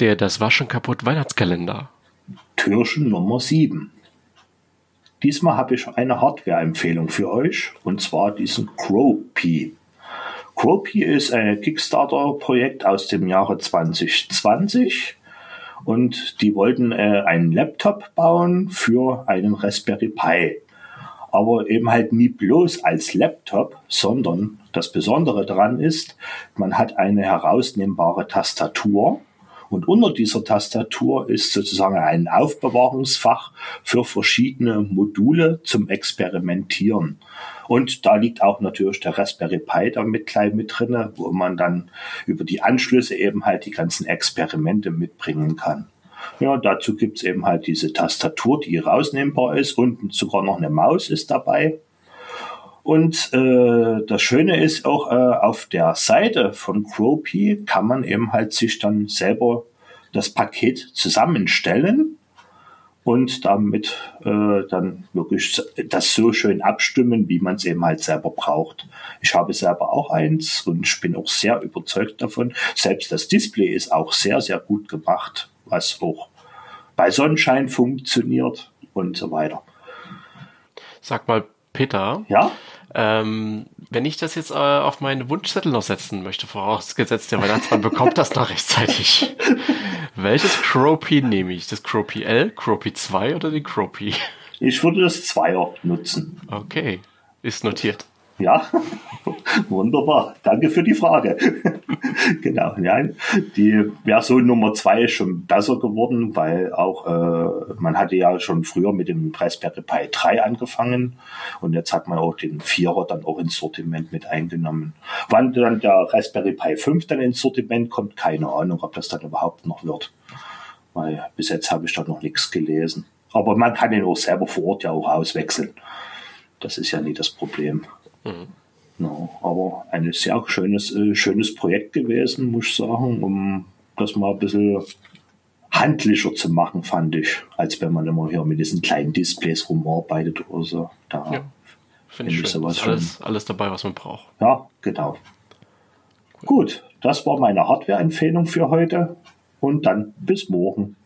Der Das Waschen kaputt Weihnachtskalender. Türchen Nummer 7. Diesmal habe ich eine Hardware-Empfehlung für euch und zwar diesen. CrowPy ist ein Kickstarter-Projekt aus dem Jahre 2020 und die wollten äh, einen Laptop bauen für einen Raspberry Pi. Aber eben halt nie bloß als Laptop, sondern das Besondere daran ist, man hat eine herausnehmbare Tastatur und unter dieser Tastatur ist sozusagen ein Aufbewahrungsfach für verschiedene Module zum Experimentieren. Und da liegt auch natürlich der Raspberry Pi da mit klein mit drinne, wo man dann über die Anschlüsse eben halt die ganzen Experimente mitbringen kann. Ja, dazu gibt's eben halt diese Tastatur, die rausnehmbar ist und sogar noch eine Maus ist dabei. Und äh, das Schöne ist auch, äh, auf der Seite von Cropy kann man eben halt sich dann selber das Paket zusammenstellen und damit äh, dann wirklich das so schön abstimmen, wie man es eben halt selber braucht. Ich habe selber auch eins und ich bin auch sehr überzeugt davon. Selbst das Display ist auch sehr, sehr gut gemacht, was auch bei Sonnenschein funktioniert und so weiter. Sag mal, Peter. Ja? Ähm, wenn ich das jetzt äh, auf meinen Wunschzettel noch setzen möchte, vorausgesetzt der Weihnachtsmann bekommt das noch rechtzeitig. Welches Cropy nehme ich? Das Cropy L, Cropy 2 oder die Cropy? Ich würde das Zweier nutzen. Okay, ist notiert. Ja, wunderbar. Danke für die Frage. genau, ja, die Version Nummer zwei ist schon besser geworden, weil auch äh, man hatte ja schon früher mit dem Raspberry Pi 3 angefangen und jetzt hat man auch den Vierer dann auch ins Sortiment mit eingenommen. Wann dann der Raspberry Pi 5 dann ins Sortiment kommt, keine Ahnung, ob das dann überhaupt noch wird. Weil bis jetzt habe ich da noch nichts gelesen. Aber man kann den auch selber vor Ort ja auch auswechseln. Das ist ja nie das Problem. Mhm. No, aber ein sehr schönes, äh, schönes Projekt gewesen, muss ich sagen, um das mal ein bisschen handlicher zu machen, fand ich, als wenn man immer hier mit diesen kleinen Displays rumarbeitet oder so. Da ja, finde ich, ich sowas alles, alles dabei, was man braucht. Ja, genau. Gut, das war meine Hardware-Empfehlung für heute und dann bis morgen.